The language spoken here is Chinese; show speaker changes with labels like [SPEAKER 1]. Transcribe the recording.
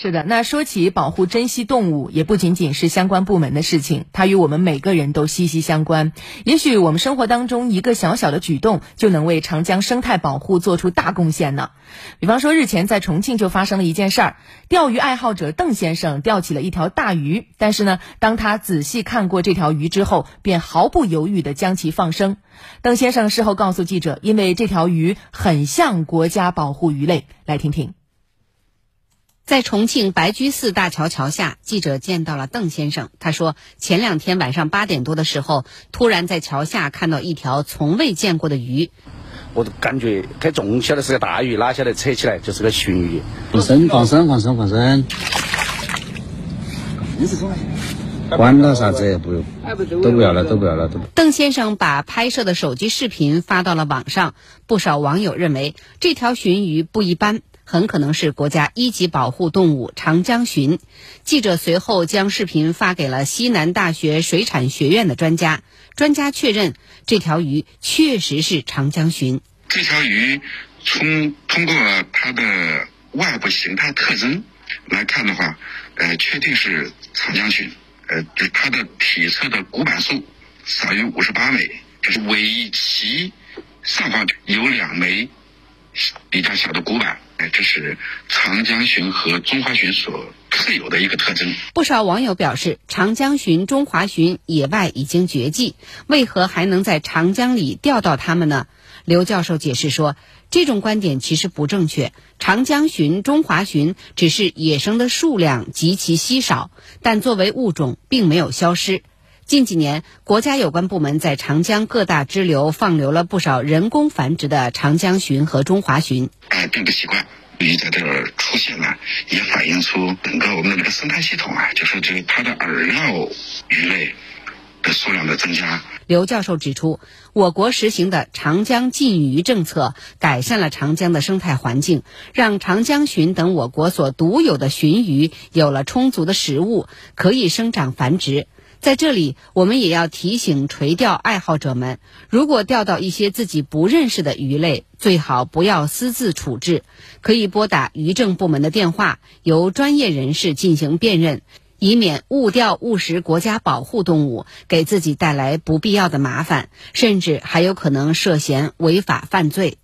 [SPEAKER 1] 是的，那说起保护、珍惜动物，也不仅仅是相关部门的事情，它与我们每个人都息息相关。也许我们生活当中一个小小的举动，就能为长江生态保护做出大贡献呢。比方说，日前在重庆就发生了一件事儿：钓鱼爱好者邓先生钓起了一条大鱼，但是呢，当他仔细看过这条鱼之后，便毫不犹豫地将其放生。邓先生事后告诉记者，因为这条鱼很像国家保护鱼类，来听听。
[SPEAKER 2] 在重庆白居寺大桥桥下，记者见到了邓先生。他说，前两天晚上八点多的时候，突然在桥下看到一条从未见过的鱼。
[SPEAKER 3] 我感觉太重，晓得是个大鱼，哪晓得扯起来就是个鲟鱼。
[SPEAKER 4] 放生，放生，放生，放生。管他啥子也不用，都不要了，都不要了，都。
[SPEAKER 2] 邓先生把拍摄的手机视频发到了网上，不少网友认为这条鲟鱼不一般。很可能是国家一级保护动物长江鲟。记者随后将视频发给了西南大学水产学院的专家，专家确认这条鱼确实是长江鲟。
[SPEAKER 5] 这条鱼从通过它的外部形态特征来看的话，呃，确定是长江鲟。呃，就它的体侧的骨板数少于五十八枚，就是尾鳍上方有两枚比较小的古板。哎，这是长江鲟和中华鲟所特有的一个特征。
[SPEAKER 2] 不少网友表示，长江鲟、中华鲟野外已经绝迹，为何还能在长江里钓到它们呢？刘教授解释说，这种观点其实不正确。长江鲟、中华鲟只是野生的数量极其稀少，但作为物种并没有消失。近几年，国家有关部门在长江各大支流放流了不少人工繁殖的长江鲟和中华鲟。
[SPEAKER 5] 哎，并不奇怪，鱼在这儿出现了，也反映出整个我们的这个生态系统啊，就是这个它的饵料鱼类的数量的增加。
[SPEAKER 2] 刘教授指出，我国实行的长江禁渔政策，改善了长江的生态环境，让长江鲟等我国所独有的鲟鱼有了充足的食物，可以生长繁殖。在这里，我们也要提醒垂钓爱好者们：如果钓到一些自己不认识的鱼类，最好不要私自处置，可以拨打渔政部门的电话，由专业人士进行辨认，以免误钓误食国家保护动物，给自己带来不必要的麻烦，甚至还有可能涉嫌违法犯罪。